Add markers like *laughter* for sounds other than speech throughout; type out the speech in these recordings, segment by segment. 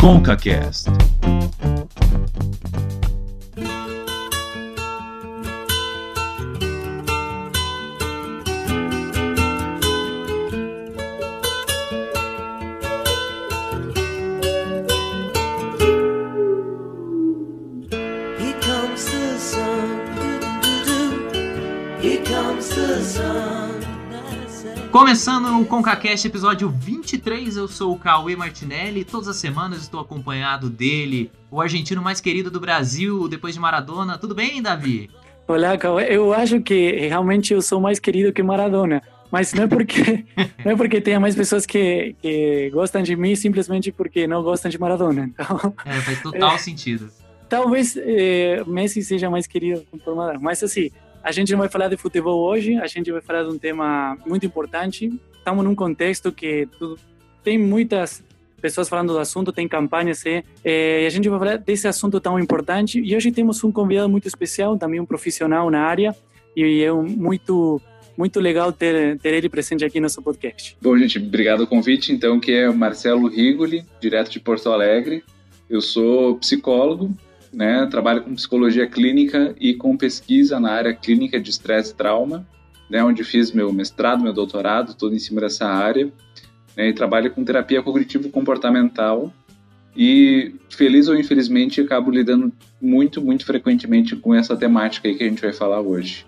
ConcaCast. Começando o ConcaCast episódio 23, eu sou o Cauê Martinelli. Todas as semanas estou acompanhado dele, o argentino mais querido do Brasil, depois de Maradona. Tudo bem, Davi? Olá, Cauê. Eu acho que realmente eu sou mais querido que Maradona. Mas não é porque *laughs* não é porque tenha mais pessoas que, que gostam de mim, simplesmente porque não gostam de Maradona. Então, É, faz total sentido. talvez eh, Messi seja mais querido por Maradona. Mas assim, a gente não vai falar de futebol hoje, a gente vai falar de um tema muito importante. Estamos num contexto que tudo, tem muitas pessoas falando do assunto, tem campanhas, eh, e a gente vai falar desse assunto tão importante. E hoje temos um convidado muito especial, também um profissional na área, e é um, muito muito legal ter, ter ele presente aqui no nosso podcast. Bom, gente, obrigado pelo convite. Então, que é o Marcelo Rigoli, direto de Porto Alegre. Eu sou psicólogo, né? Trabalho com psicologia clínica e com pesquisa na área clínica de estresse e trauma, né? Onde fiz meu mestrado, meu doutorado, todo em cima dessa área. Né? E trabalho com terapia cognitivo-comportamental. E, feliz ou infelizmente, acabo lidando muito, muito frequentemente com essa temática aí que a gente vai falar hoje.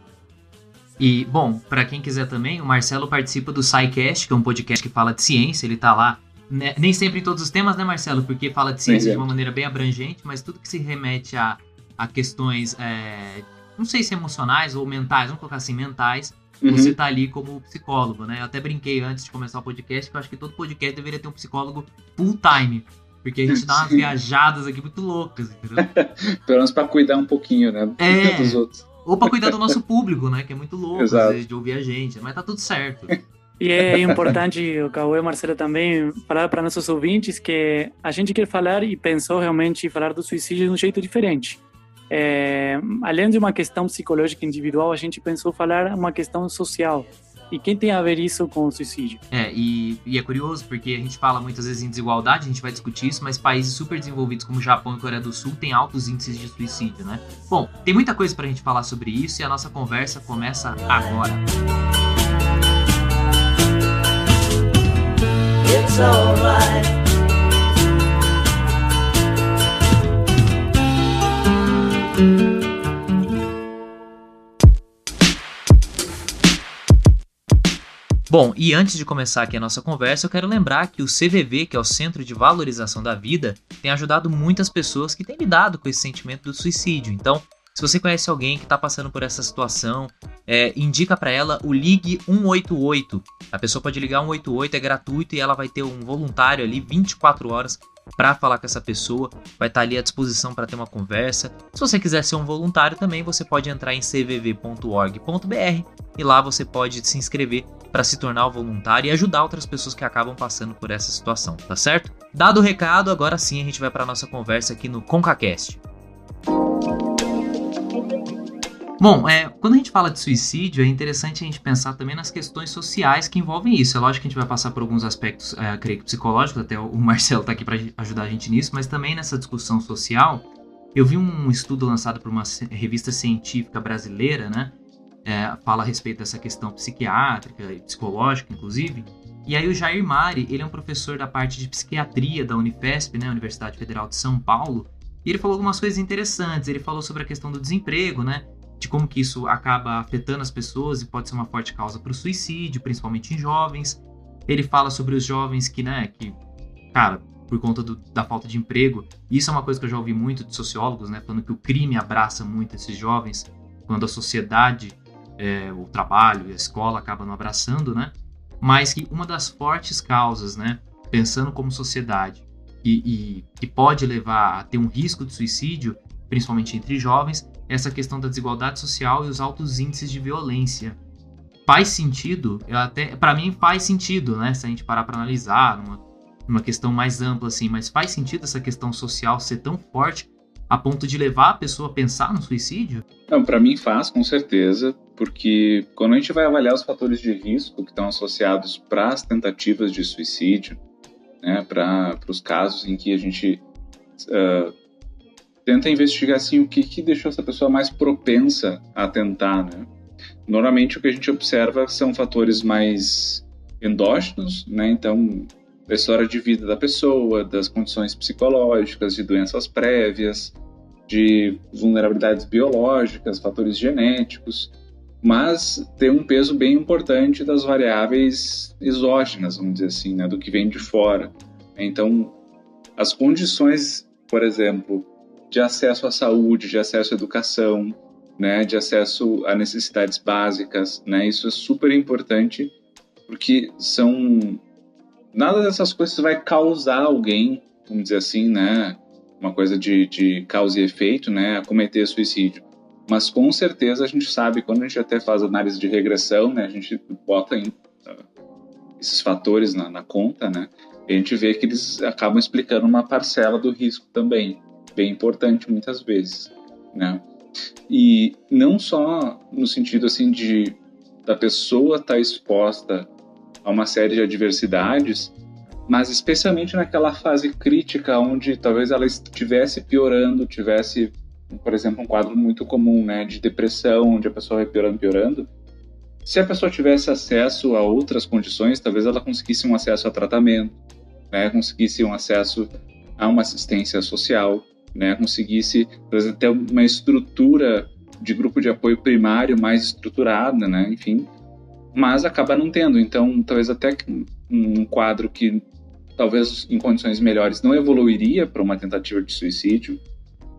E, bom, pra quem quiser também, o Marcelo participa do SciCast, que é um podcast que fala de ciência, ele tá lá. Né, nem sempre em todos os temas, né, Marcelo? Porque fala de ciência de uma maneira bem abrangente, mas tudo que se remete a, a questões, é, não sei se emocionais ou mentais, vamos colocar assim, mentais, Uhum. você tá ali como psicólogo, né? Eu até brinquei antes de começar o podcast que eu acho que todo podcast deveria ter um psicólogo full time. Porque a gente dá umas Sim. viajadas aqui muito loucas, entendeu? *laughs* Pelo menos para cuidar um pouquinho, né? É. Dos outros. Ou pra cuidar do nosso público, né? Que é muito louco, às vezes, de ouvir a gente. Mas tá tudo certo. *laughs* E é importante, o Cauê e Marcelo também, falar para nossos ouvintes que a gente quer falar e pensou realmente falar do suicídio de um jeito diferente. É, além de uma questão psicológica individual, a gente pensou falar uma questão social. E quem tem a ver isso com o suicídio? É, e, e é curioso porque a gente fala muitas vezes em desigualdade, a gente vai discutir isso, mas países super desenvolvidos como Japão e Coreia do Sul têm altos índices de suicídio, né? Bom, tem muita coisa pra gente falar sobre isso e a nossa conversa começa agora. It's alright. Bom, e antes de começar aqui a nossa conversa, eu quero lembrar que o CVV, que é o Centro de Valorização da Vida, tem ajudado muitas pessoas que têm lidado com esse sentimento do suicídio. Então, se você conhece alguém que está passando por essa situação, é, indica para ela o Ligue 188. A pessoa pode ligar 188, é gratuito e ela vai ter um voluntário ali 24 horas para falar com essa pessoa, vai estar ali à disposição para ter uma conversa. Se você quiser ser um voluntário também, você pode entrar em cvv.org.br e lá você pode se inscrever para se tornar um voluntário e ajudar outras pessoas que acabam passando por essa situação, tá certo? Dado o recado, agora sim a gente vai para nossa conversa aqui no ConcaCast. Bom, é, quando a gente fala de suicídio, é interessante a gente pensar também nas questões sociais que envolvem isso. É lógico que a gente vai passar por alguns aspectos, é, creio que psicológicos, até o *laughs* Marcelo está aqui para ajudar a gente nisso, mas também nessa discussão social. Eu vi um estudo lançado por uma revista científica brasileira, né? é, fala a respeito dessa questão psiquiátrica e psicológica, inclusive. E aí o Jair Mari, ele é um professor da parte de psiquiatria da Unifesp, né, Universidade Federal de São Paulo, e ele falou algumas coisas interessantes. Ele falou sobre a questão do desemprego, né, de como que isso acaba afetando as pessoas e pode ser uma forte causa para o suicídio, principalmente em jovens. Ele fala sobre os jovens que, né, que, cara, por conta do- da falta de emprego, isso é uma coisa que eu já ouvi muito de sociólogos, né, falando que o crime abraça muito esses jovens, quando a sociedade é, o trabalho e a escola acabam não abraçando, né? Mas que uma das fortes causas, né? Pensando como sociedade e, e que pode levar a ter um risco de suicídio, principalmente entre jovens, essa questão da desigualdade social e os altos índices de violência. Faz sentido, eu até, para mim faz sentido, né? Se a gente parar para analisar numa, numa questão mais ampla assim, mas faz sentido essa questão social ser tão forte a ponto de levar a pessoa a pensar no suicídio? Não, para mim faz, com certeza, porque quando a gente vai avaliar os fatores de risco que estão associados para as tentativas de suicídio, né, para os casos em que a gente uh, tenta investigar assim, o que, que deixou essa pessoa mais propensa a tentar. Né? Normalmente o que a gente observa são fatores mais endógenos, né? então da história de vida da pessoa, das condições psicológicas, de doenças prévias, de vulnerabilidades biológicas, fatores genéticos, mas tem um peso bem importante das variáveis exógenas, vamos dizer assim, né, do que vem de fora. Então, as condições, por exemplo, de acesso à saúde, de acesso à educação, né, de acesso a necessidades básicas, né, isso é super importante porque são nada dessas coisas vai causar alguém, vamos dizer assim, né, uma coisa de, de causa e efeito, né, a cometer suicídio. Mas com certeza a gente sabe, quando a gente até faz análise de regressão, né, a gente bota em, uh, esses fatores na, na conta, né, a gente vê que eles acabam explicando uma parcela do risco também, bem importante muitas vezes, né. E não só no sentido assim de da pessoa estar tá exposta a uma série de adversidades, mas especialmente naquela fase crítica onde talvez ela estivesse piorando, tivesse, por exemplo, um quadro muito comum, né, de depressão, onde a pessoa vai piorando, piorando. Se a pessoa tivesse acesso a outras condições, talvez ela conseguisse um acesso a tratamento, né, conseguisse um acesso a uma assistência social, né, conseguisse talvez até uma estrutura de grupo de apoio primário mais estruturada, né, enfim, mas acaba não tendo. Então, talvez até um quadro que talvez em condições melhores não evoluiria para uma tentativa de suicídio,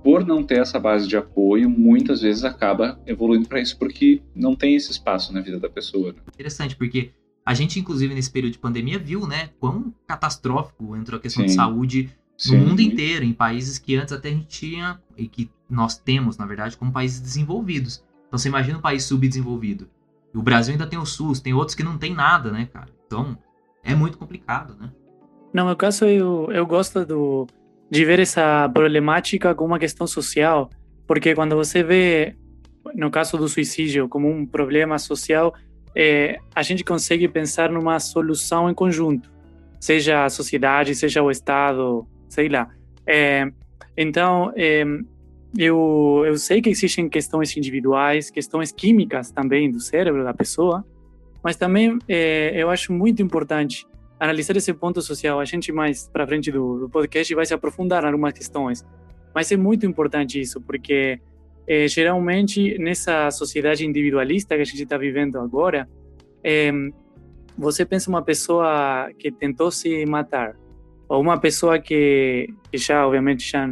por não ter essa base de apoio, muitas vezes acaba evoluindo para isso porque não tem esse espaço na vida da pessoa. Né? Interessante, porque a gente, inclusive, nesse período de pandemia, viu, né, quão catastrófico entrou a questão Sim. de saúde no Sim. mundo inteiro, em países que antes até a gente tinha, e que nós temos, na verdade, como países desenvolvidos. Então você imagina um país subdesenvolvido. E o Brasil ainda tem o SUS, tem outros que não tem nada, né, cara? Então é muito complicado, né? No meu caso, eu, eu gosto do, de ver essa problemática como uma questão social, porque quando você vê, no caso do suicídio, como um problema social, é, a gente consegue pensar numa solução em conjunto, seja a sociedade, seja o Estado, sei lá. É, então, é, eu, eu sei que existem questões individuais, questões químicas também do cérebro da pessoa, mas também é, eu acho muito importante analisar esse ponto social. A gente mais para frente do, do, podcast vai se aprofundar em algumas questões, mas é muito importante isso, porque é, geralmente nessa sociedade individualista que a gente está vivendo agora, é, você pensa uma pessoa que tentou se matar, ou uma pessoa que, que já, obviamente, já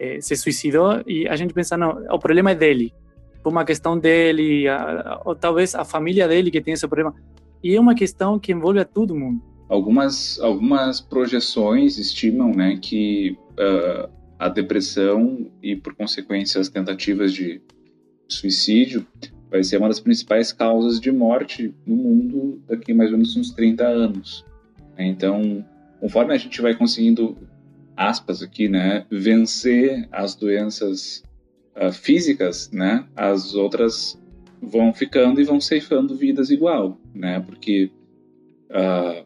é, se suicidou, e a gente pensa, não, o problema é dele, por uma questão dele, a, ou talvez a família dele que tem esse problema. E é uma questão que envolve a todo mundo. Algumas, algumas projeções estimam né, que uh, a depressão e, por consequência, as tentativas de suicídio vai ser uma das principais causas de morte no mundo daqui mais ou menos uns 30 anos. Então, conforme a gente vai conseguindo, aspas aqui, né, vencer as doenças uh, físicas, né, as outras vão ficando e vão ceifando vidas igual, né, porque uh,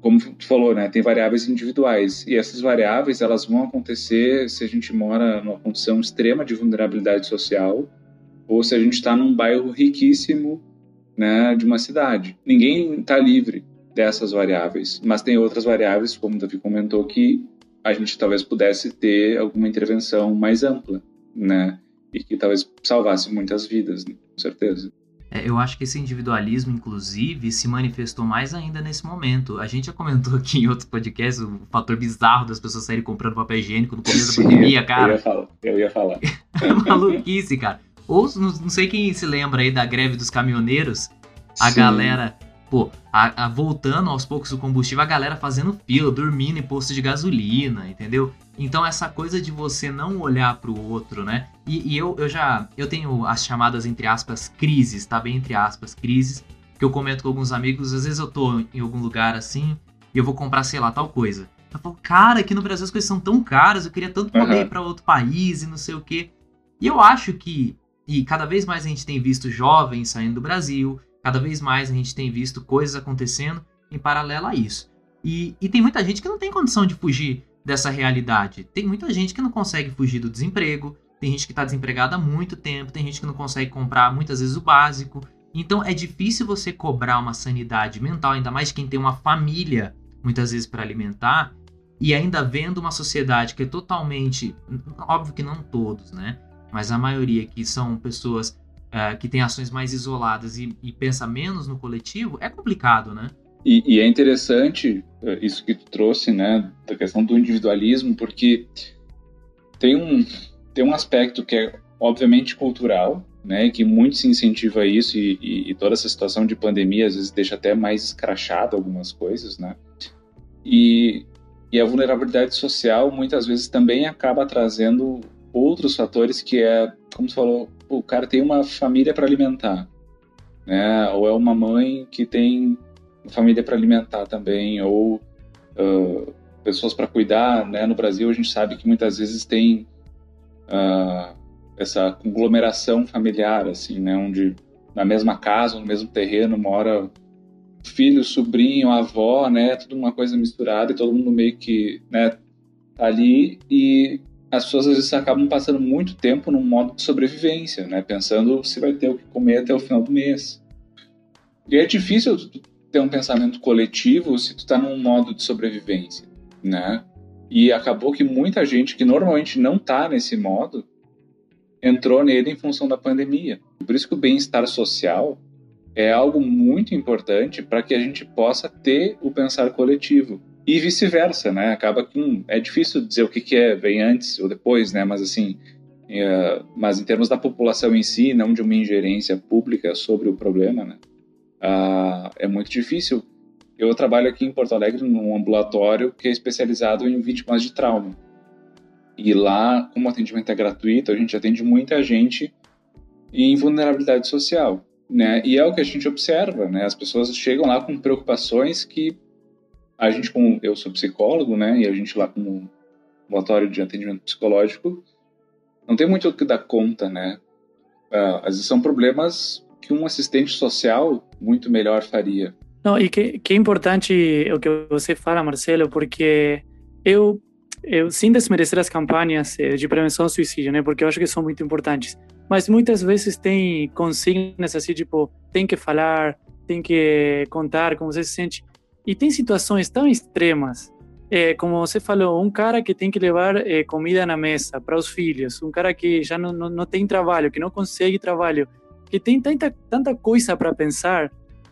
como tu falou, né, tem variáveis individuais e essas variáveis elas vão acontecer se a gente mora numa condição extrema de vulnerabilidade social ou se a gente está num bairro riquíssimo, né, de uma cidade. Ninguém está livre dessas variáveis, mas tem outras variáveis, como o Davi comentou, que a gente talvez pudesse ter alguma intervenção mais ampla, né, e que talvez salvasse muitas vidas, né, com certeza. É, eu acho que esse individualismo, inclusive, se manifestou mais ainda nesse momento. A gente já comentou aqui em outros podcasts o fator bizarro das pessoas saírem comprando papel higiênico no começo Sim, da pandemia, cara. Eu ia falar. Eu ia falar. *laughs* Maluquice, cara. Ou não sei quem se lembra aí da greve dos caminhoneiros, a Sim. galera pô, a, a, voltando aos poucos o combustível, a galera fazendo fila, dormindo em posto de gasolina, entendeu? Então essa coisa de você não olhar para o outro, né? E, e, eu, eu já eu tenho as chamadas entre aspas crises, tá bem entre aspas crises, que eu comento com alguns amigos. Às vezes eu tô em algum lugar assim e eu vou comprar sei lá tal coisa. Eu falo, cara, aqui no Brasil as coisas são tão caras, eu queria tanto poder uhum. ir para outro país e não sei o quê. E eu acho que e cada vez mais a gente tem visto jovens saindo do Brasil, Cada vez mais a gente tem visto coisas acontecendo em paralelo a isso. E, e tem muita gente que não tem condição de fugir dessa realidade. Tem muita gente que não consegue fugir do desemprego, tem gente que está desempregada há muito tempo, tem gente que não consegue comprar muitas vezes o básico. Então é difícil você cobrar uma sanidade mental, ainda mais quem tem uma família muitas vezes para alimentar, e ainda vendo uma sociedade que é totalmente. Óbvio que não todos, né? Mas a maioria que são pessoas uh, que têm ações mais isoladas e, e pensa menos no coletivo, é complicado, né? E, e, é interessante eh, isso que tu trouxe, né, da questão do individualismo, porque tem um, tem um aspecto que é obviamente cultural, né, que muito se incentiva isso e, e, e, toda essa situação de pandemia às vezes deixa até mais escrachado algumas coisas, né, e, e a vulnerabilidade social muitas vezes também acaba trazendo outros fatores que é, como tu falou, o cara tem uma família para alimentar, né, ou é uma mãe que tem família para alimentar também, ou uh, pessoas para cuidar. Né? No Brasil, a gente sabe que muitas vezes tem uh, essa conglomeração familiar, assim, né? onde na mesma casa, no mesmo terreno, mora filho, sobrinho, avó, né? Tudo uma coisa misturada e todo mundo meio que né, tá ali e as pessoas às vezes acabam passando muito tempo num modo de sobrevivência, né? Pensando se vai ter o que comer até o final do mês. E é difícil ter um pensamento coletivo se tu está num modo de sobrevivência, né? E acabou que muita gente que normalmente não está nesse modo entrou nele em função da pandemia. Por isso que o bem-estar social é algo muito importante para que a gente possa ter o pensar coletivo e vice-versa, né? Acaba que hum, é difícil dizer o que, que é vem antes ou depois, né? Mas assim, é, mas em termos da população em si, não de uma ingerência pública sobre o problema, né? uh, é muito difícil. Eu trabalho aqui em Porto Alegre num ambulatório que é especializado em vítimas de trauma. E lá, como o atendimento é gratuito, a gente atende muita gente em vulnerabilidade social, né? E é o que a gente observa, né? As pessoas chegam lá com preocupações que a gente, como eu sou psicólogo, né? E a gente lá como ambulatório de atendimento psicológico não tem muito o que dar conta, né? Uh, às vezes são problemas que um assistente social muito melhor faria. Não, e que, que é importante o que você fala, Marcelo, porque eu, eu, sem desmerecer as campanhas eh, de prevenção ao suicídio, né, porque eu acho que são muito importantes, mas muitas vezes tem consignas assim, tipo, tem que falar, tem que contar como você se sente, e tem situações tão extremas, é, como você falou, um cara que tem que levar é, comida na mesa para os filhos, um cara que já não, não, não tem trabalho, que não consegue trabalho, que tem tanta, tanta coisa para pensar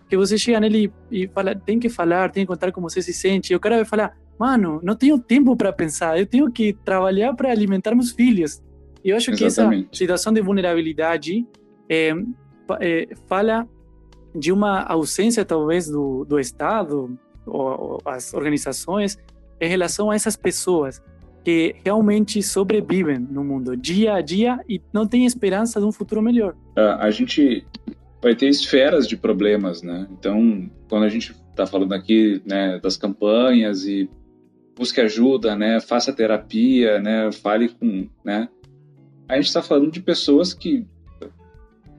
que você chega nele e fala, tem que falar, tem que contar como você se sente. E o cara vai falar, mano, não tenho tempo para pensar, eu tenho que trabalhar para alimentar meus filhos. E eu acho Exatamente. que essa situação de vulnerabilidade é, é, fala de uma ausência, talvez, do, do Estado ou, ou as organizações em relação a essas pessoas que realmente sobrevivem no mundo dia a dia e não têm esperança de um futuro melhor. A, a gente vai ter esferas de problemas, né? Então, quando a gente está falando aqui né, das campanhas e busque ajuda, né, faça terapia, né, fale com, né, a gente está falando de pessoas que,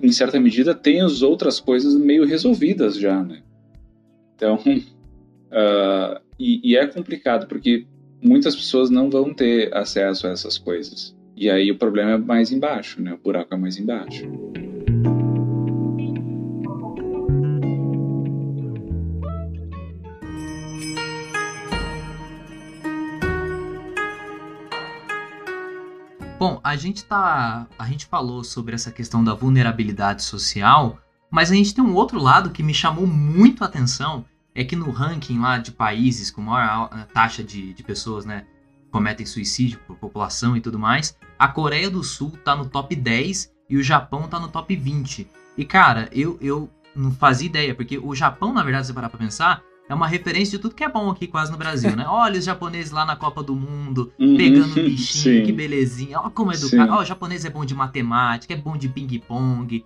em certa medida, têm as outras coisas meio resolvidas já, né? Então, uh, *laughs* e, e é complicado porque muitas pessoas não vão ter acesso a essas coisas. E aí o problema é mais embaixo, né? O buraco é mais embaixo. Bom, a gente tá, a gente falou sobre essa questão da vulnerabilidade social, mas a gente tem um outro lado que me chamou muito a atenção, é que no ranking lá de países com maior taxa de, de pessoas, né, cometem suicídio por população e tudo mais, a Coreia do Sul tá no top 10 e o Japão tá no top 20. E cara, eu, eu não fazia ideia, porque o Japão, na verdade, se parar pra pensar, é uma referência de tudo que é bom aqui quase no Brasil, né? Olha os japoneses lá na Copa do Mundo, uhum, pegando bichinho, sim. que belezinha. Olha como é educado. Ó, o japonês é bom de matemática, é bom de ping-pong.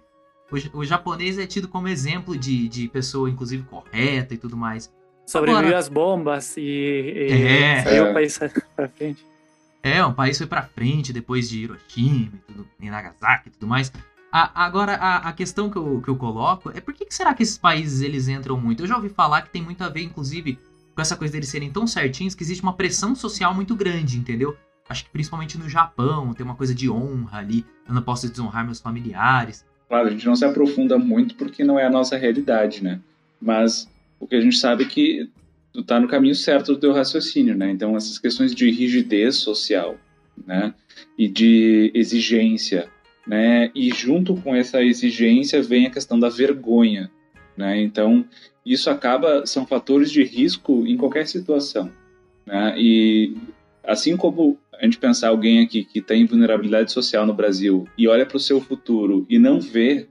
O, o, japonês é tido como exemplo de, de pessoa, inclusive, correta e tudo mais. Sobreviveu às bombas e, e é, saiu é. o país *laughs* pra frente. É, o país foi pra frente depois de Hiroshima e, tudo, e Nagasaki e tudo mais. A, agora, a, a, questão que eu, que eu coloco é por que, que será que esses países eles entram muito? Eu já ouvi falar que tem muito a ver, inclusive, com essa coisa deles serem tão certinhos que existe uma pressão social muito grande, entendeu? Acho que principalmente no Japão tem uma coisa de honra ali, eu não posso desonrar meus familiares. Claro, a gente não se aprofunda muito porque não é a nossa realidade, né? Mas o que a gente sabe é que tu tá no caminho certo do teu raciocínio, né? Então essas questões de rigidez social, né? E de exigência, né? E junto com essa exigência vem a questão da vergonha, né? Então isso acaba são fatores de risco em qualquer situação, né? E assim como a gente pensar alguém aqui que tem vulnerabilidade social no Brasil e olha para o seu futuro e não vê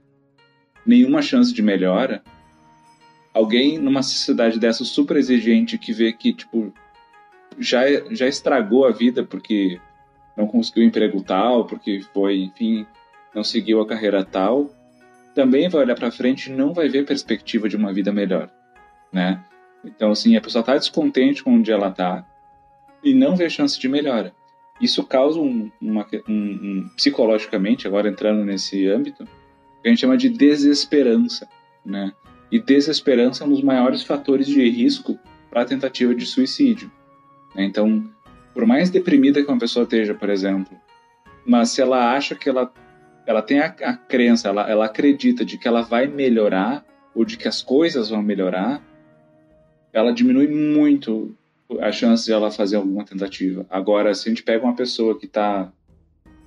nenhuma chance de melhora, alguém numa sociedade dessa super exigente que vê que tipo já já estragou a vida porque não conseguiu emprego tal, porque foi, enfim, não seguiu a carreira tal, também vai olhar para frente e não vai ver perspectiva de uma vida melhor, né? Então, assim, a pessoa está descontente com onde ela está e não vê chance de melhora. Isso causa um, uma, um, um, psicologicamente, agora entrando nesse âmbito, que a gente chama de desesperança, né? E desesperança é um dos maiores fatores de risco para tentativa de suicídio. Né? Então, por mais deprimida que uma pessoa esteja, por exemplo, mas se ela acha que ela, ela tem a, a crença, ela, ela acredita de que ela vai melhorar ou de que as coisas vão melhorar, ela diminui muito a chance de ela fazer alguma tentativa. Agora, se a gente pega uma pessoa que está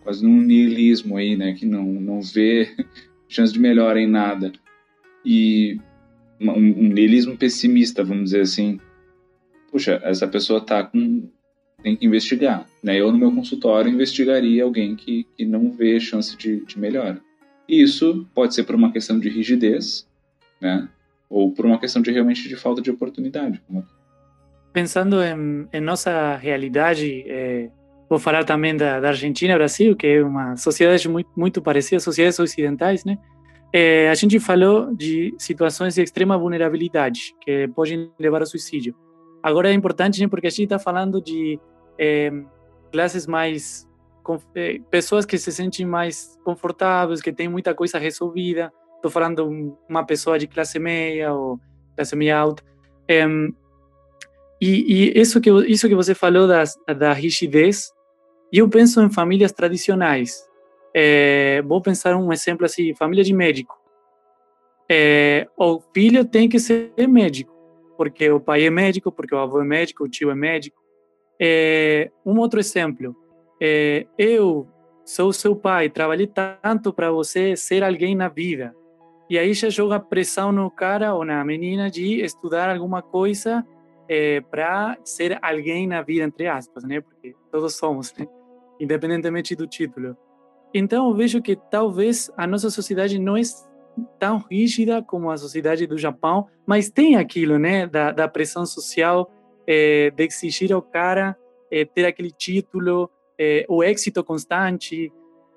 quase num niilismo aí, né, que não, não vê *laughs* chance de melhora em nada, e um, um niilismo pessimista, vamos dizer assim, puxa, essa pessoa tá com tem que investigar, né? Eu no meu consultório investigaria alguém que, que não vê chance de, de melhora. E isso pode ser por uma questão de rigidez, né? Ou por uma questão de realmente de falta de oportunidade, pensando em, em nossa realidade, é, vou falar também da, da, Argentina, Brasil, que é uma sociedade muito, muito parecida, sociedades ocidentais, né? É, a gente falou de situações de extrema vulnerabilidade que podem levar ao suicídio. Agora é importante, né, porque a gente está falando de é, classes mais é, pessoas que se sentem mais confortáveis, que têm muita coisa resolvida. Estou falando uma pessoa de classe média ou classe média alta. É, e, e, isso que isso que você falou da, da rigidez, eu penso em famílias tradicionais. É, vou pensar um exemplo assim, família de médico. É, o filho tem que ser médico, porque o pai é médico, porque o avô é médico, o tio é médico. É, um outro exemplo, é, eu sou seu pai, trabalhei tanto para você ser alguém na vida. E aí já joga pressão no cara ou na menina de estudar alguma coisa é, para ser alguém na vida, entre aspas, né? Porque todos somos, né? independentemente do título. Então, eu vejo que talvez a nossa sociedade não é tão rígida como a sociedade do Japão, mas tem aquilo, né, da, da pressão social, é, de exigir ao cara é, ter aquele título, é, o êxito constante,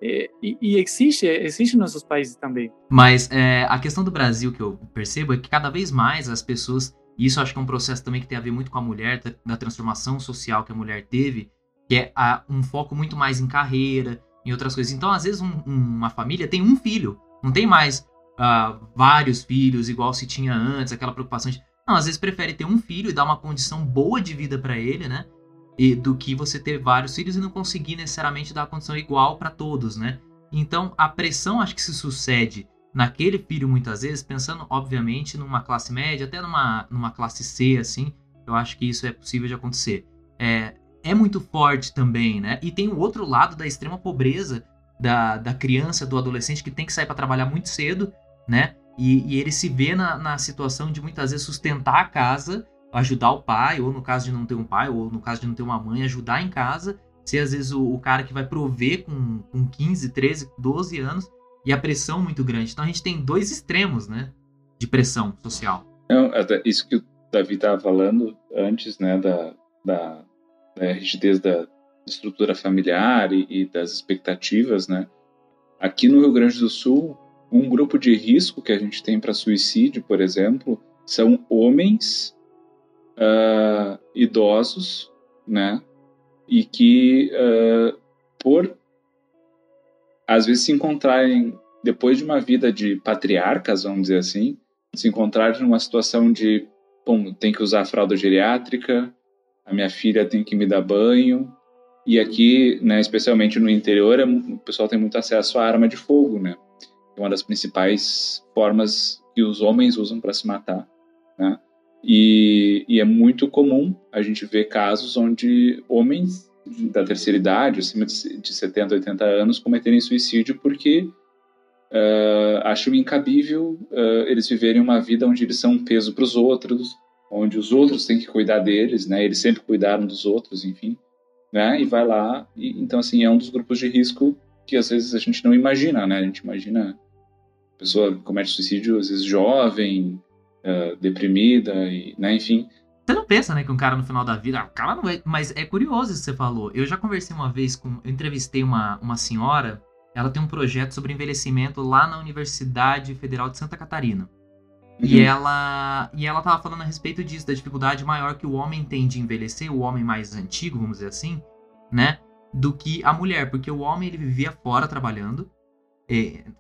e, e, existe, existe nos nossos países também. Mas é, a questão do Brasil que eu percebo é que cada vez mais as pessoas e isso acho que é um processo também que tem a ver muito com a mulher, da, da transformação social que a mulher teve, que é a, um foco muito mais em carreira, em outras coisas. Então, às vezes, um, uma família tem um filho, não tem mais uh, vários filhos, igual se tinha antes, aquela preocupação de. Não, às vezes prefere ter um filho e dar uma condição boa de vida para ele, né? E, do que você ter vários filhos e não conseguir necessariamente dar a condição igual para todos, né? Então, a pressão acho que se sucede naquele filho muitas vezes, pensando obviamente numa classe média, até numa, numa classe C, assim, eu acho que isso é possível de acontecer. É, é muito forte também, né? E tem o outro lado da extrema pobreza da, da criança, do adolescente que tem que sair para trabalhar muito cedo, né? E, e ele se vê na, na situação de muitas vezes sustentar a casa, ajudar o pai, ou no caso de não ter um pai, ou no caso de não ter uma mãe, ajudar em casa, ser às vezes o, o cara que vai prover com, com 15, 13, 12 anos, e a pressão muito grande. Então a gente tem dois extremos, né, de pressão social. Não, isso que o Davi estava falando antes, né, da, da, da rigidez da estrutura familiar e, e, das expectativas, né. Aqui no Rio Grande do Sul, um grupo de risco que a gente tem para suicídio, por exemplo, são homens uh, idosos, né, e que uh, por às vezes se encontrarem, depois de uma vida de patriarcas, vamos dizer assim, se encontrarem numa situação de bom, tem que usar fralda geriátrica, a minha filha tem que me dar banho, e aqui, né, especialmente no interior, é o pessoal tem muito acesso à arma de fogo, né? Uma das principais formas que os homens usam para se matar, né? E, e, é muito comum a gente ver casos onde homens da terceira idade, acima de 70, 80 anos, cometerem suicídio porque uh, acham incabível uh, eles viverem uma vida onde eles são um peso para os outros, onde os outros têm que cuidar deles, né? Eles sempre cuidaram dos outros, enfim, né? E vai lá e então assim é um dos grupos de risco que às vezes a gente não imagina, né? A gente imagina pessoa comete suicídio às vezes jovem, uh, deprimida e, né? Enfim. Você não pensa, né, que um cara no final da vida, ah, o cara não é, mas é curioso isso que você falou. Eu já conversei uma vez com, eu entrevistei uma, uma senhora ela tem um projeto sobre envelhecimento lá na Universidade Federal de Santa Catarina. Uhum. E ela e ela tava falando a respeito disso, da dificuldade maior que o homem tem de envelhecer, o homem mais antigo, vamos dizer assim, né? Do que a mulher, porque o homem ele vivia fora trabalhando,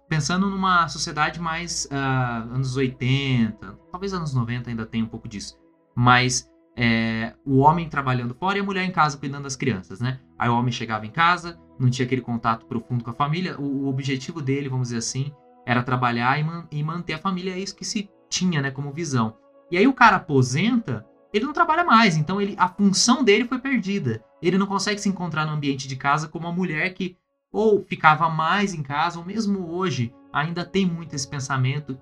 pensando numa sociedade mais uh, anos 80, talvez anos 90 ainda tem um pouco disso, mas é, o homem trabalhando fora e a mulher em casa cuidando das crianças, né? Aí o homem chegava em casa, não tinha aquele contato profundo com a família. O, o objetivo dele, vamos dizer assim, era trabalhar e, man, e, manter a família. É isso que se tinha, né, como visão. E aí o cara aposenta, ele não trabalha mais, então ele, a função dele foi perdida. Ele não consegue se encontrar no ambiente de casa como uma mulher que ou ficava mais em casa, ou mesmo hoje ainda tem muito esse pensamento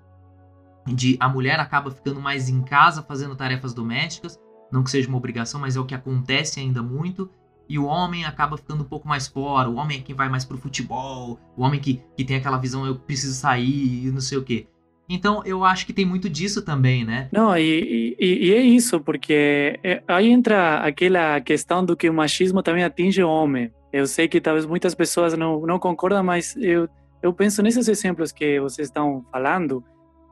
de a mulher acaba ficando mais em casa fazendo tarefas domésticas não que seja uma obrigação, mas é o que acontece ainda muito. E o homem acaba ficando um pouco mais fora. O homem é quem vai mais pro futebol. O homem que, que tem aquela visão, eu preciso sair e não sei o quê. Então, eu acho que tem muito disso também, né? Não, e, e, e é isso, porque é, aí entra aquela questão do que o machismo também atinge o homem. Eu sei que talvez muitas pessoas não, não concordam, mas eu, eu penso nesses exemplos que vocês estão falando,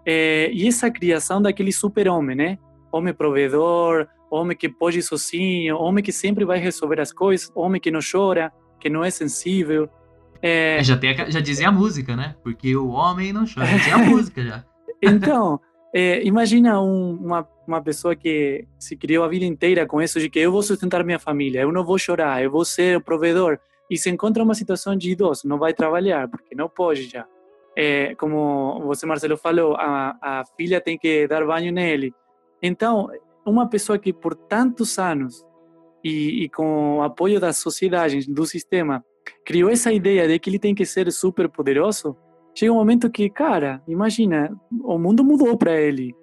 é, e essa criação daquele super-homem, né? Homem provedor, homem que pode sozinho, homem que sempre vai resolver as coisas, homem que não chora, que não é sensível. É... é já, tem a, já dizia a música, né? Porque o homem não chora, já tinha a *laughs* música já. Então, é, imagina um, uma, uma pessoa que se criou a vida inteira com isso de que eu vou sustentar minha família, eu não vou chorar, eu vou ser o provedor, e se encontra uma situação de idoso, não vai trabalhar, porque não pode já. É, como você, Marcelo, falou, a, a filha tem que dar banho nele. Então, uma pessoa que por tantos anos e, e, com o apoio da sociedade, do sistema, criou essa ideia de que ele tem que ser super poderoso, chega um momento que, cara, imagina, o mundo mudou para ele.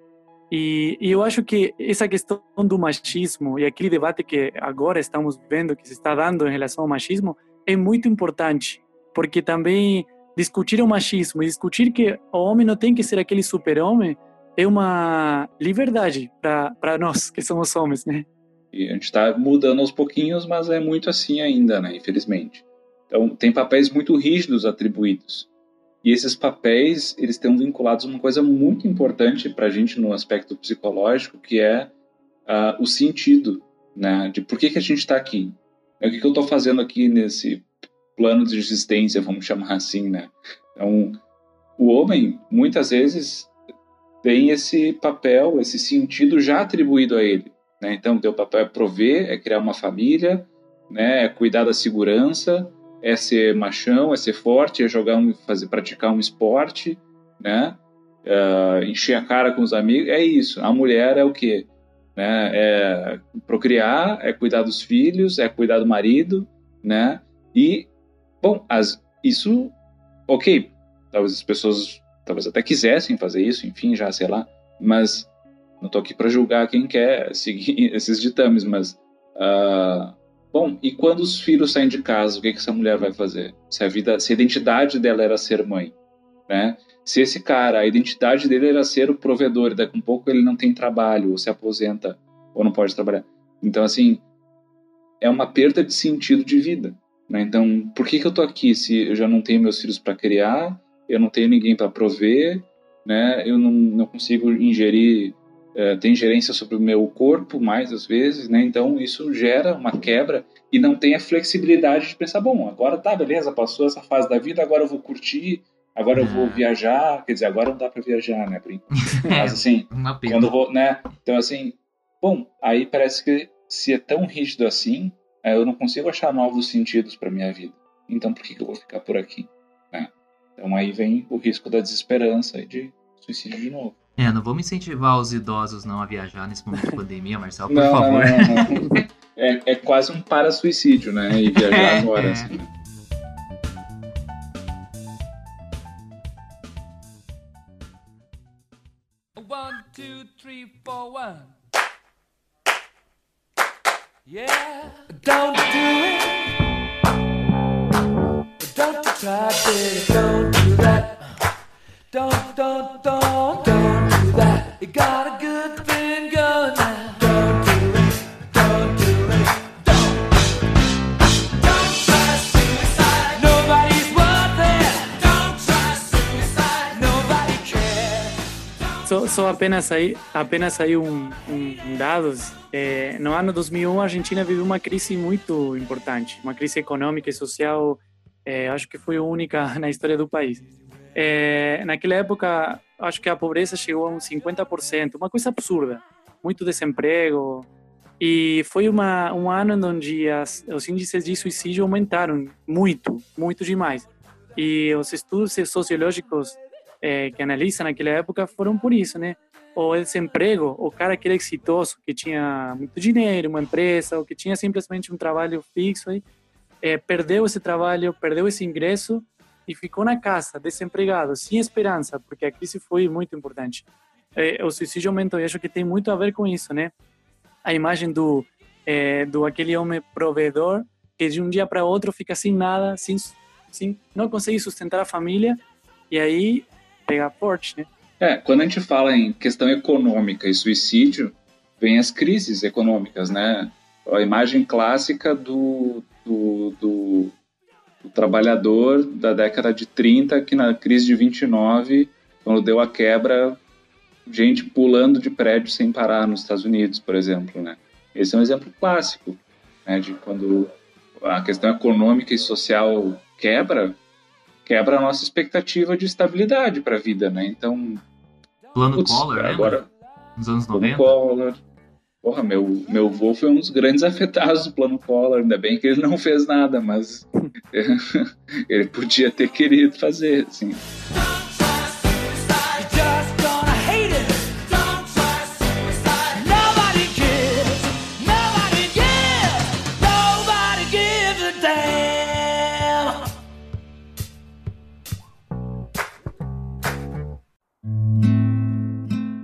E, e, eu acho que essa questão do machismo e aquele debate que agora estamos vendo que se está dando em relação ao machismo é muito importante, porque também discutir o machismo e discutir que o homem não tem que ser aquele super-homem é uma liberdade para nós que somos homens, né? E a gente está mudando aos pouquinhos, mas é muito assim ainda, né? Infelizmente. Então, tem papéis muito rígidos atribuídos. E esses papéis, eles estão vinculados a uma coisa muito importante para a gente no aspecto psicológico, que é uh, o sentido, né? De por que, que a gente está aqui. É o que, que eu estou fazendo aqui nesse plano de existência, vamos chamar assim, né? Então, o homem, muitas vezes, tem esse papel, esse sentido já atribuído a ele. Né? Então, teu papel é prover, é criar uma família, né? é cuidar da segurança, é ser machão, é ser forte, é jogar um, fazer, praticar um esporte, né? Uh, encher a cara com os amigos, é isso. A mulher é o quê? Né? É procriar, é cuidar dos filhos, é cuidar do marido, né? E, bom, as, isso, ok, talvez as pessoas talvez até quisessem fazer isso, enfim, já sei lá, mas não estou aqui para julgar quem quer *laughs* seguir esses ditames, mas uh, bom, e quando os filhos saem de casa, o que, que essa mulher vai fazer? Se a vida, se a identidade dela era ser mãe, né? Se esse cara, a identidade dele era ser o provedor, daqui a um pouco ele não tem trabalho, ou se aposenta, ou não pode trabalhar. Então, assim, é uma perda de sentido de vida. Né? Então, por que, que eu tô aqui se eu já não tenho meus filhos para criar, eu não tenho ninguém para prover, né? Eu não, não consigo ingerir, é, tem gerência sobre o meu corpo mais às vezes, né? Então isso gera uma quebra e não tem a flexibilidade de pensar, bom, agora tá, beleza, passou essa fase da vida, agora eu vou curtir agora eu vou Ah. viajar, quer dizer, agora não dá pra viajar, né? enquanto. Mas *laughs* assim, Uma pena. quando vou, né? Então assim, bom, aí parece que se é tão rígido assim, aí eu não consigo achar novos sentidos pra minha vida. Então por que, que eu vou ficar por aqui? né? Então aí vem o risco da desesperança e de suicídio de novo. É, não vamos incentivar os idosos não a viajar nesse momento de pandemia, Marcelo, por não, favor. não, não, não. É, é quase um para-suicídio, né? E viajar É, agora, é. assim. né? One, two, three, four, one. Yeah, don't do it. Don't try, baby, don't do that. Don't, don't, don't, don't Só, apenas aí, apenas aí um, um, um dados. É, no ano 2001 a Argentina viveu uma crise muito importante, uma crise econômica e social. é, acho que foi a única *laughs* na história do país. É, naquela época, acho que a pobreza chegou a uns 50%, uma coisa absurda, muito desemprego. E foi uma, um ano onde as, os índices de suicídio aumentaram muito, muito demais. E os estudos sociológicos eh, que analisam naquela época foram por isso, né? O desemprego, o cara que era exitoso, que tinha muito dinheiro, uma empresa, ou que tinha simplesmente um trabalho fixo, aí, eh, perdeu esse trabalho, perdeu esse ingresso e ficou na casa, desempregado, sem esperança, porque a crise foi muito importante. Eh, o suicídio aumentou e acho que tem muito a ver com isso, né? A imagem do, eh, do aquele homem provedor que de um dia para outro fica sem nada, sem, sem, não consegue sustentar a família e aí pega forte, né? É, quando a gente fala em questão econômica e suicídio, vem as crises econômicas, né? A imagem clássica do, do, do, do trabalhador da década de 30, que na crise de 29, quando deu a quebra, gente pulando de prédio sem parar nos Estados Unidos, por exemplo, né? Esse é um exemplo clássico, né? De quando a questão econômica e social quebra, quebra a nossa expectativa de estabilidade para a vida, né? Então, Plano putz, Collor, né? agora Nos anos plano 90. Collor. Porra, meu, meu avô foi um dos grandes *laughs* afetados do plano Collor. Ainda bem que ele não fez nada, mas *laughs* ele podia ter querido fazer, assim.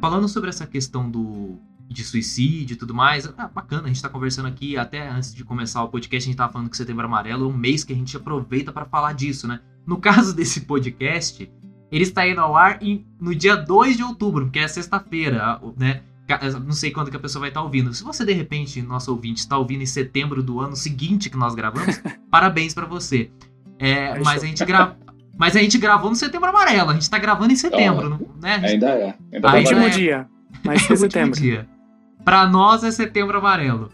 Falando sobre essa questão do de suicídio e tudo mais, ah, bacana, a gente tá conversando aqui, até antes de começar o podcast, a gente tava falando que Setembro Amarelo é um mês que a gente aproveita para falar disso, né? No *laughs* caso desse podcast, ele está indo ao ar em- no dia 2 de outubro, porque é sexta-feira, né? Ca- Não sei quando que a pessoa vai estar ouvindo. Se você, de repente, nosso ouvinte, está ouvindo em setembro do ano seguinte que nós gravamos, *laughs* parabéns para você. É, mas a gente grava. Mas a gente gravou no setembro amarelo, a gente tá gravando em setembro, não- né? Gente Ainda é. Ainda Aí tá Último é- dia, mas é *laughs* último setembro. dia. Pra nós é setembro amarelo.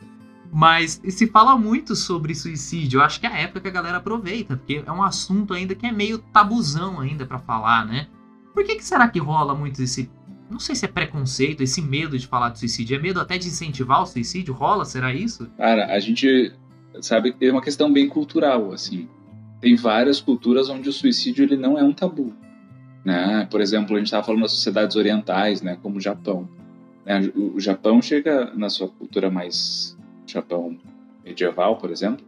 Mas se fala muito sobre suicídio. Eu acho que é a época que a galera aproveita, porque é um assunto ainda que é meio tabuzão ainda pra falar, né? Por que, que será que rola muito esse. Não sei se é preconceito, esse medo de falar de suicídio. É medo até de incentivar o suicídio? Rola? Será isso? Cara, a gente sabe que é uma questão bem cultural, assim. Tem várias culturas onde o suicídio ele não é um tabu. Né? Por exemplo, a gente estava falando das sociedades orientais, né, como o Japão. Né? O, Japão chega na sua cultura mais Japão medieval, por exemplo,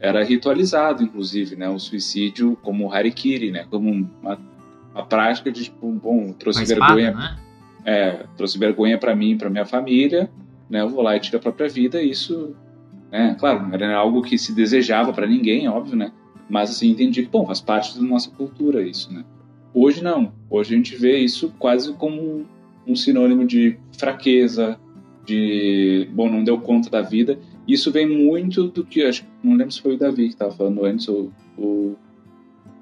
era ritualizado, inclusive, né, o suicídio como harikiri, né, como uma, uma prática de tipo, bom, trouxe espada, vergonha né? é, trouxe vergonha para mim, para minha família, né? Eu vou lá e tiro a própria vida. E isso, né? Claro, não era algo que se desejava para ninguém, óbvio, né? Mas assim entendi que, bom, faz parte da nossa cultura isso, né? Hoje não. Hoje a gente vê isso quase como um, sinônimo de fraqueza, de, bom, não deu conta da vida. Isso vem muito do que, acho, não lembro se foi o Davi que estava falando antes ou, ou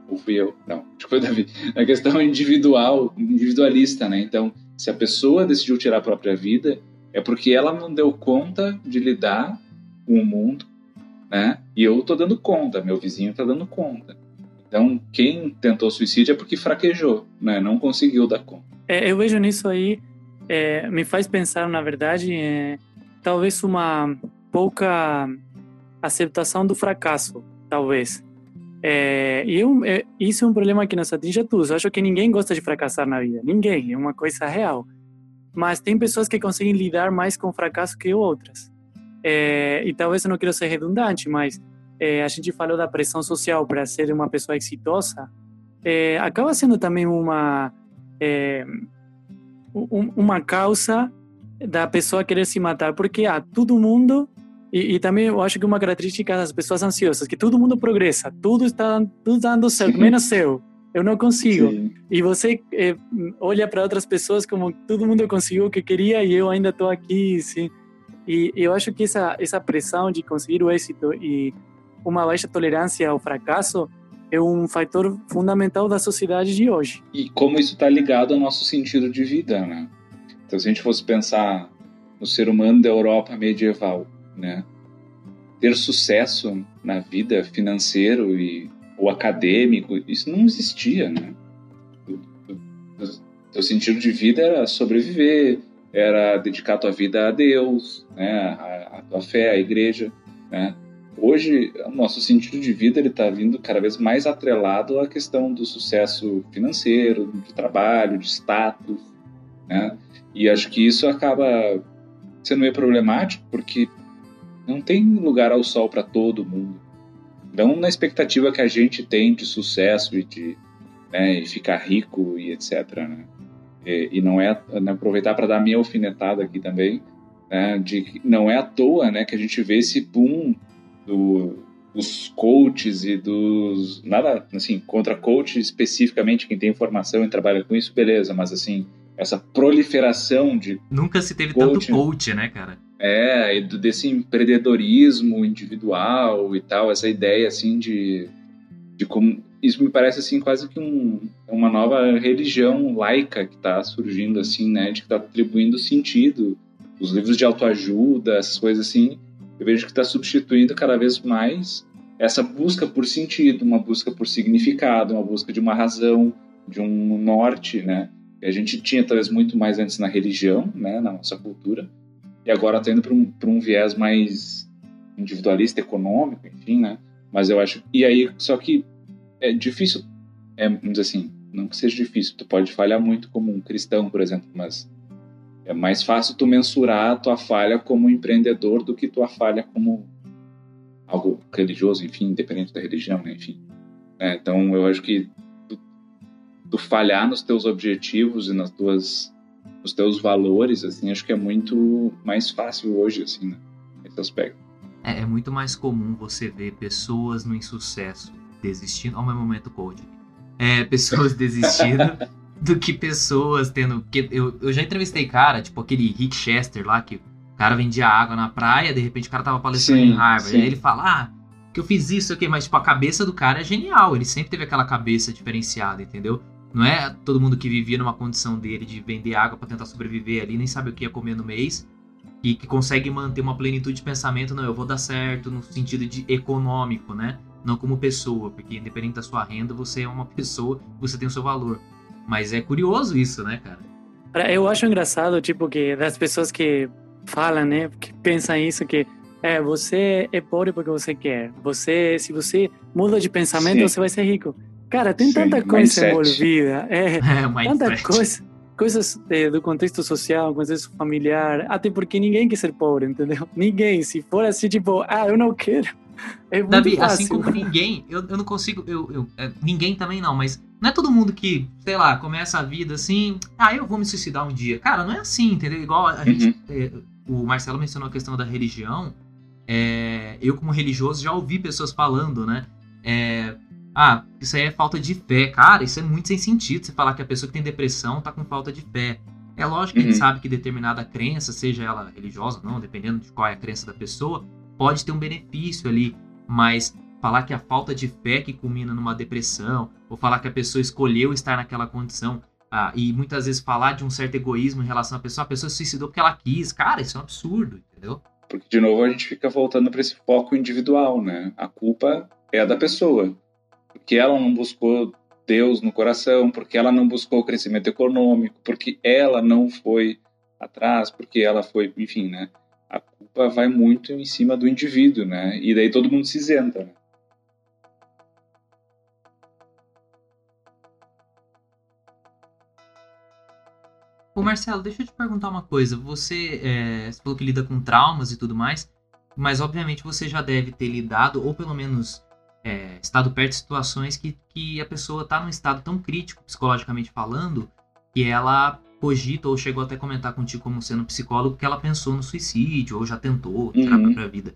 ou fui eu? Não, acho que foi o Davi. A questão *laughs* individual, individualista, né? Então, se a pessoa decidiu tirar a própria vida, é porque ela não deu conta de lidar com o mundo, né? E eu tô dando conta, meu vizinho tá dando conta. Então, quem tentou suicídio é porque fraquejou, né? Não conseguiu dar conta. É, eu vejo nisso aí, é, me faz pensar, na verdade, é, talvez uma pouca aceitação do fracasso, talvez. É, e eu, é, isso é um problema que nos atinge a todos. Eu acho que ninguém gosta de fracassar na vida, ninguém, é uma coisa real. Mas tem pessoas que conseguem lidar mais com fracasso que outras. É, e talvez eu não quero ser redundante, mas é, a gente falou da pressão social para ser uma pessoa exitosa, é, acaba sendo também uma é, um, uma causa da pessoa querer se matar, porque ah, todo mundo e, e, também eu acho que uma característica das pessoas ansiosas que todo mundo progressa, tudo está tudo dando certo, menos eu. Eu não consigo. Sim. E você é, olha para outras pessoas como todo mundo conseguiu o que queria e eu ainda estou aqui, sim. E eu acho que essa essa pressão de conseguir o êxito e uma baixa tolerância ao fracasso é um fator fundamental da sociedade de hoje. E como isso está ligado ao nosso sentido de vida, né? Então, se a gente fosse pensar no ser humano da Europa medieval, né? Ter sucesso na vida financeiro e ou acadêmico, isso não existia, né? O, sentido de vida era sobreviver, era dedicar tua vida a Deus, né? A, a tua fé, à igreja, né? Hoje o nosso sentido de vida ele está vindo cada vez mais atrelado à questão do sucesso financeiro, de trabalho, de status, né? E acho que isso acaba sendo meio problemático porque não tem lugar ao sol para todo mundo. Não na expectativa que a gente tem de sucesso e de né, e ficar rico e etc. Né? E, e não é né, aproveitar para dar minha alfinetada aqui também, né, de não é à toa né, que a gente vê esse boom do, dos coaches e dos. Nada assim, contra coach especificamente, quem tem formação e trabalha com isso, beleza, mas assim, essa proliferação de. Nunca se teve tanto coach, né, cara? É, desse empreendedorismo individual e tal, essa ideia assim de, de como. Isso me parece assim quase que um, uma nova religião laica que está surgindo assim, né, de que está atribuindo sentido. Os livros de autoajuda, essas coisas assim, eu vejo que está substituindo cada vez mais essa busca por sentido, uma busca por significado, uma busca de uma razão, de um norte, né? Que a gente tinha talvez muito mais antes na religião, né, na nossa cultura, e agora está indo para um, um viés mais individualista, econômico, enfim, né? Mas eu acho. E aí, só que é difícil, é, vamos dizer assim, não que seja difícil, tu pode falhar muito como um cristão, por exemplo, mas é mais fácil tu mensurar a tua falha como empreendedor do que tua falha como algo religioso, enfim, independente da religião, né? enfim. É, então eu acho que tu, tu, falhar nos teus objetivos e nas tuas nos teus valores, assim, acho que é muito mais fácil hoje, assim, né? Esse aspecto. É, é muito mais comum você ver pessoas no insucesso desistindo. Ao meu momento, coach. É, pessoas *laughs* desistindo do que pessoas tendo. Que eu, eu já entrevistei cara, tipo aquele Rick Chester lá, que o cara vendia água na praia, de repente o cara tava palestrando sim, em Harvard. Sim. Aí ele fala, ah, que eu fiz isso aqui, mas tipo, a cabeça do cara é genial. Ele sempre teve aquela cabeça diferenciada, entendeu? Não é todo mundo que vivia numa condição dele de vender água para tentar sobreviver ali, nem sabe o que ia comer no mês, e que consegue manter uma plenitude de pensamento, não, eu vou dar certo no sentido de econômico, né? Não como pessoa, porque independente da sua renda, você é uma pessoa, você tem o seu valor. Mas é curioso isso, né, cara? Eu acho engraçado, tipo, que das pessoas que falam, né, que pensam isso, que é, você é pobre porque você quer. Você, se você muda de pensamento, Sim. você vai ser rico. Cara, tem Sim, tanta coisa mindset. envolvida. É, *laughs* é tanta coisa. Coisas é, do contexto social, contexto familiar. Até porque ninguém quer ser pobre, entendeu? Ninguém. Se for assim, tipo, ah, eu não quero. *laughs* É muito Davi, fácil. assim como *laughs* ninguém, eu, eu não consigo. Eu, eu, é, ninguém também não, mas não é todo mundo que, sei lá, começa a vida assim, ah, eu vou me suicidar um dia. Cara, não é assim, entendeu? Igual a uhum. gente. É, o Marcelo mencionou a questão da religião. É, eu, como religioso, já ouvi pessoas falando, né? É, ah, isso aí é falta de fé. Cara, isso é muito sem sentido. Você falar que a pessoa que tem depressão tá com falta de fé. É lógico que uhum. a gente uhum. sabe que determinada crença, seja ela religiosa ou não, dependendo de qual é a crença da pessoa, pode ter um benefício ali. Mas falar que a falta de fé que culmina numa depressão, ou falar que a pessoa escolheu estar naquela condição, ah, e muitas vezes falar de um certo egoísmo em relação à pessoa, a pessoa se suicidou porque ela quis. Cara, isso é um absurdo, entendeu? Porque, de novo, a gente fica voltando para esse foco individual, né? A culpa é a da pessoa. porque ela não buscou Deus no coração, porque ela não buscou crescimento econômico, porque ela não foi atrás, porque ela foi, enfim, né? Culpa vai muito em cima do indivíduo, né? E daí todo mundo se isenta, né? Ô Marcelo, deixa eu te perguntar uma coisa. Você, é, você falou que lida com traumas e tudo mais, mas obviamente você já deve ter lidado, ou pelo menos é, estado perto de situações que, que a pessoa está num estado tão crítico, psicologicamente falando, que ela cogita ou chegou até a comentar contigo como sendo psicólogo que ela pensou no suicídio ou já tentou tirar Uhum. a própria vida.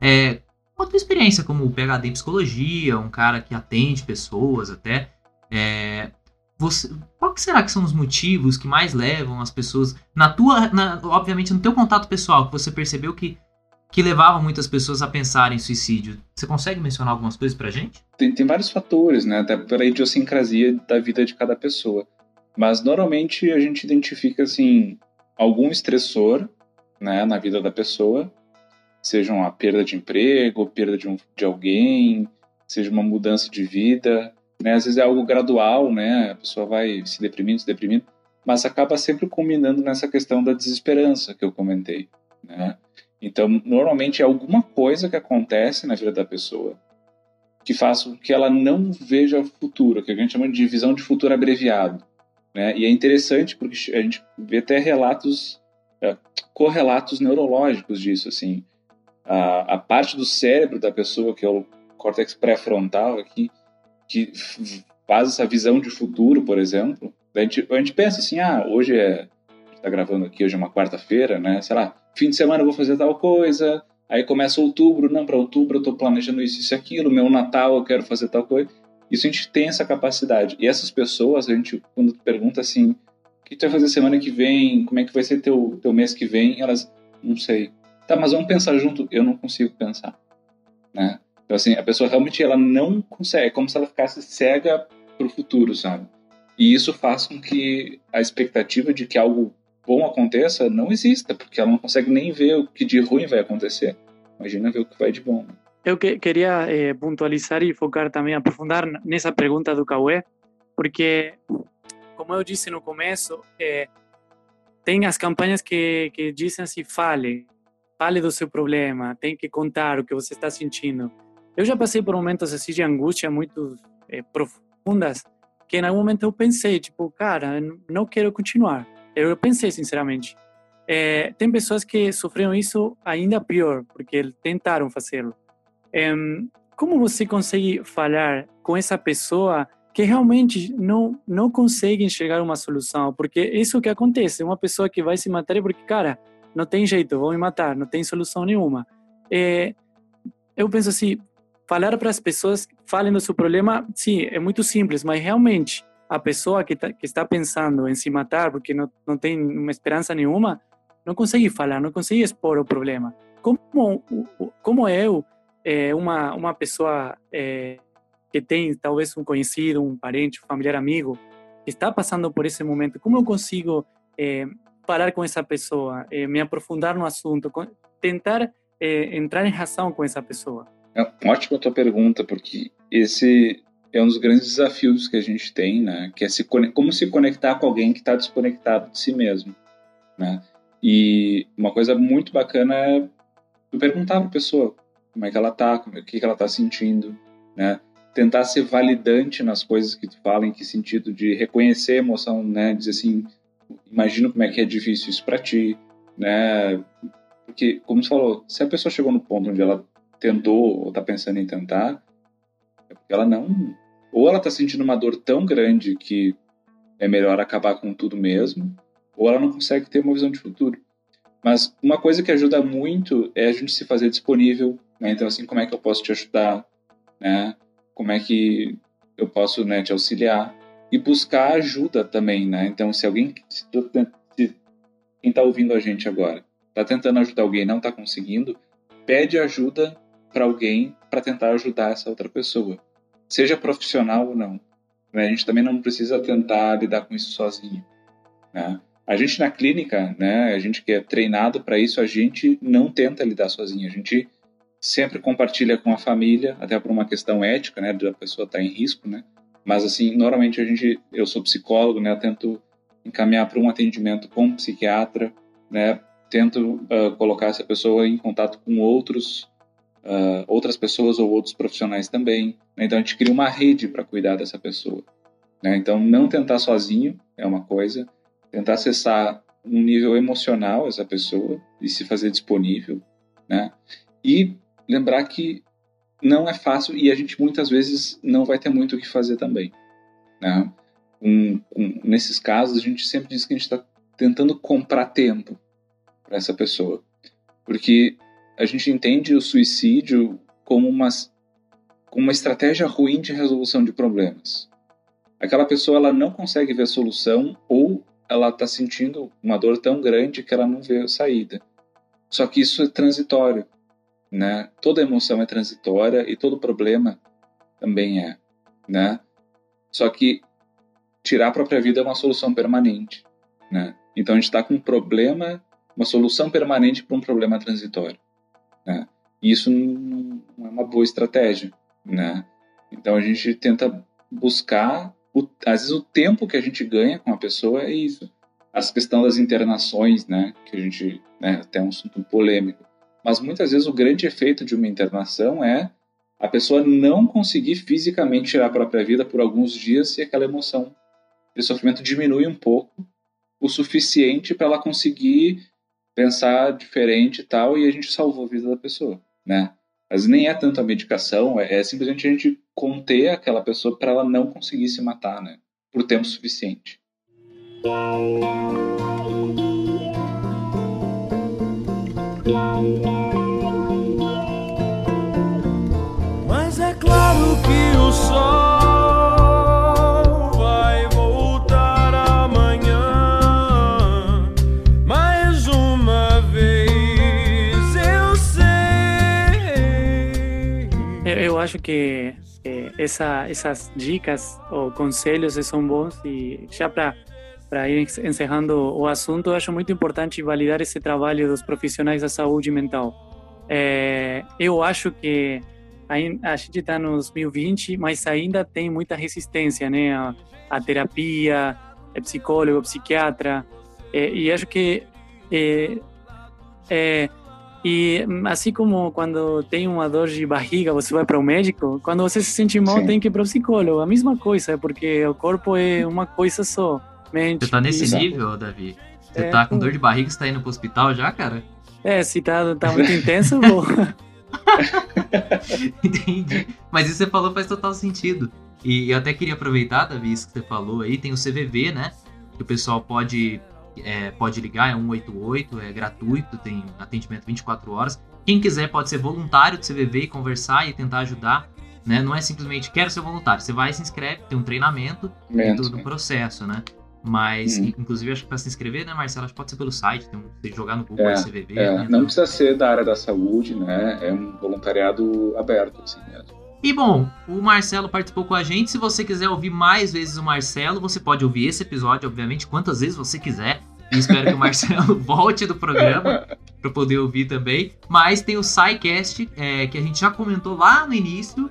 É, qual a tua experiência como PhD em psicologia, um cara que atende pessoas até, é, você, qual que será que são os motivos que mais levam as pessoas, na tua, na- obviamente no teu contato pessoal, que você percebeu que, que levava muitas pessoas a pensar em suicídio? Você consegue mencionar algumas coisas pra gente? tem, tem vários fatores, né? Até pela idiosincrasia da vida de cada pessoa. Mas normalmente a gente identifica assim algum estressor, né, na vida da pessoa, seja uma perda de emprego, perda de, um, de alguém, seja uma mudança de vida, né? Às vezes é algo gradual, né? A pessoa vai se deprimindo, se deprimindo, mas acaba sempre culminando nessa questão da desesperança que eu comentei, né? Então, normalmente é alguma coisa que acontece na vida da pessoa que faz com que ela não veja futuro, que a gente chama de visão de futuro abreviado. Né? E é interessante porque a gente vê até relatos, é, correlatos neurológicos disso. Assim. A, a parte do cérebro da pessoa, que é o córtex pré-frontal aqui, que faz essa visão de futuro, por exemplo, a gente, a gente pensa assim, ah, hoje é, está gravando aqui, hoje é uma quarta-feira, né? Sei lá, fim de semana eu vou fazer tal coisa, Aí começa outubro, não, para outubro eu estou planejando isso, isso e aquilo, meu Natal eu quero fazer tal coisa. Isso a gente tem essa capacidade. E essas pessoas, a gente, quando pergunta assim, o que tu vai fazer semana que vem, como é que vai ser teu, teu mês que vem, elas, não sei. Tá, mas vamos pensar junto. Eu não consigo pensar, né? Então, assim, a pessoa realmente, ela não consegue, é como se ela ficasse cega pro futuro, sabe? E isso faz com que a expectativa de que algo bom aconteça não exista, porque ela não consegue nem ver o que de ruim vai acontecer. Imagina ver o que vai de bom. né? Eu que, queria eh, pontualizar e focar também, aprofundar nessa pergunta do Cauê, porque, como eu disse no começo, eh, tem as campanhas que, que dizem assim, fale, fale do seu problema, tem que contar o que você está sentindo. Eu já passei por momentos assim de angústia muito eh, profundas, que em algum momento eu pensei, tipo, cara, não quero continuar. Eu pensei, sinceramente. Eh, tem pessoas que sofreram isso ainda pior, porque tentaram fazê-lo. Como você consegue falar com essa pessoa que realmente não não consegue enxergar uma solução? Porque isso que acontece, uma pessoa que vai se matar é porque, cara, não tem jeito, vou me matar, não tem solução nenhuma. É, eu penso assim, falar para as pessoas, falem do seu problema, sim, é muito simples, mas realmente a pessoa que, tá, que está pensando em se matar porque não, não tem uma esperança nenhuma, não consegue falar, não consegue expor o problema. Como, como eu, é, uma, uma pessoa é, que tem talvez um conhecido, um parente, um familiar, amigo, que está passando por esse momento, como eu consigo é, com essa pessoa, é, me aprofundar no assunto, tentar é, entrar em razão com essa pessoa? É ótima a tua pergunta, porque esse é um dos grandes desafios que a gente tem, né? Que é se como se conectar com alguém que está desconectado de si mesmo, né? E uma coisa muito bacana é perguntar para a pessoa como é que ela tá, o que, que ela tá sentindo, né? Tentar ser validante nas coisas que tu fala, em que sentido de reconhecer a emoção, né? Dizer assim, imagino como é que é difícil isso para ti, né? Porque, como você falou, se a pessoa chegou no ponto onde ela tentou ou está pensando em tentar, é porque ela não. Ou ela está sentindo uma dor tão grande que é melhor acabar com tudo mesmo, ou ela não consegue ter uma visão de futuro. Mas uma coisa que ajuda muito é a gente se fazer disponível, né? Então, assim, como é que eu posso te ajudar, né? Como é que eu posso né, te auxiliar? E buscar ajuda também, né? Então, se alguém, se, se quem está ouvindo a gente agora, está tentando ajudar alguém não está conseguindo, pede ajuda para alguém para tentar ajudar essa outra pessoa, seja profissional ou não. Né? A gente também não precisa tentar lidar com isso sozinho. Né? A gente na clínica, né, a gente que é treinado para isso, a gente não tenta lidar sozinho. A gente sempre compartilha com a família, até por uma questão ética, né, da pessoa estar tá em risco, né? Mas assim, normalmente a gente, eu sou psicólogo, né, eu tento encaminhar para um atendimento com um psiquiatra, né? Tento uh, colocar essa pessoa em contato com outros uh, outras pessoas ou outros profissionais também. Né? Então a gente cria uma rede para cuidar dessa pessoa. Né? Então não tentar sozinho é uma coisa, tentar acessar um nível emocional essa pessoa e se fazer disponível, né? E lembrar que não é fácil e a gente muitas vezes não vai ter muito o que fazer também, né? Um, um, nesses casos a gente sempre diz que a gente está tentando comprar tempo para essa pessoa, porque a gente entende o suicídio como uma, como uma estratégia ruim de resolução de problemas. Aquela pessoa ela não consegue ver a solução ou ela está sentindo uma dor tão grande que ela não vê a saída. Só que isso é transitório, né? Toda emoção é transitória e todo problema também é, né? Só que tirar a própria vida é uma solução permanente, né? Então a gente está com um problema, uma solução permanente para um problema transitório. Né? E isso não é uma boa estratégia. Né? Então a gente tenta buscar, o, às vezes o tempo que a gente ganha com a pessoa é isso. As questões das internações, né, que a gente, né, até um assunto polêmico. Mas muitas vezes o grande efeito de uma internação é a pessoa não conseguir fisicamente tirar a própria vida por alguns dias e aquela emoção de sofrimento diminui um pouco, o suficiente para ela conseguir pensar diferente e tal, e a gente salvou a vida da pessoa, né? Mas nem é tanto a medicação, é, é simplesmente a gente conter aquela pessoa para ela não conseguir se matar, né? Por tempo suficiente. Acho que eh, essa, essas dicas ou conselhos são bons e já para para ir encerrando o assunto, eu acho muito importante validar esse trabalho dos profissionais da saúde mental. É, eu acho que a, gente está nos 2020, mas ainda tem muita resistência, né? A, a terapia, é psicólogo, psiquiatra, é, e acho que é, é, e assim como quando tem uma dor de barriga, você vai para o médico, quando você se sente mal, Sim. tem que ir para o psicólogo. A mesma coisa, porque o corpo é uma coisa só. Mente, você tá nesse exato. nível, Davi? Você é, tá com dor de barriga, você tá indo pro hospital já, cara? É, se tá, tá muito intenso, eu vou. *laughs* Entendi. Mas isso você falou faz total sentido. E eu até queria aproveitar, Davi, isso que você falou aí, tem o CVV, né? Que o pessoal pode é, pode ligar, é 188, é gratuito, tem atendimento 24 horas. Quem quiser pode ser voluntário do CVV e conversar e tentar ajudar. Né? Não é simplesmente quero ser voluntário, você vai se inscreve, tem um treinamento e todo o processo, né? Mas, hum. inclusive, acho que para se inscrever, né, Marcelo, acho que pode ser pelo site, tem você jogar no Google é, CVV. É. Né, não precisa ser da área da saúde, né? É um voluntariado aberto, assim mesmo. E bom, o Marcelo participou com a gente. Se você quiser ouvir mais vezes o Marcelo, você pode ouvir esse episódio, obviamente, quantas vezes você quiser. E espero que o Marcelo *laughs* volte do programa para poder ouvir também. Mas tem o SciCast, é, que a gente já comentou lá no início.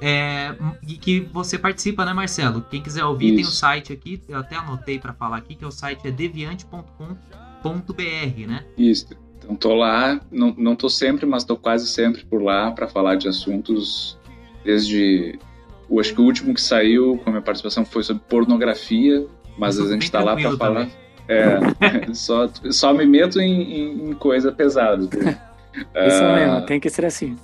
É, e que você participa, né, Marcelo? Quem quiser ouvir, Isso. tem o site aqui, eu até anotei para falar aqui, que é o site é deviante.com.br, né? Isso. Então tô lá, não, não tô sempre, mas tô quase sempre por lá para falar de assuntos desde. Eu acho que o último que saiu com a minha participação foi sobre pornografia, mas a gente tá lá para falar. É, *laughs* só, só me meto em, em coisa pesada. *laughs* Isso uh, mesmo, tem que ser assim.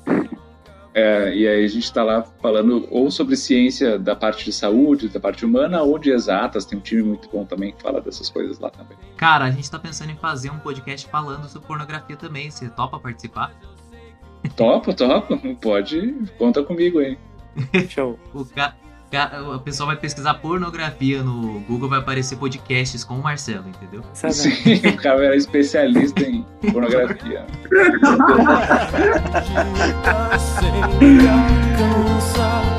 É, e aí a gente está lá falando ou sobre ciência da parte de saúde, da parte humana, ou de exatas. Tem um time muito bom também que fala dessas coisas lá também. Cara, a gente está pensando em fazer um podcast falando sobre pornografia também. Você topa participar? Topo, topo. Pode, conta comigo aí. Show. *laughs* o, ca a pessoa vai pesquisar pornografia no Google, vai aparecer podcasts com o Marcelo, entendeu? Sim, o cara era especialista em pornografia. *laughs* *laughs*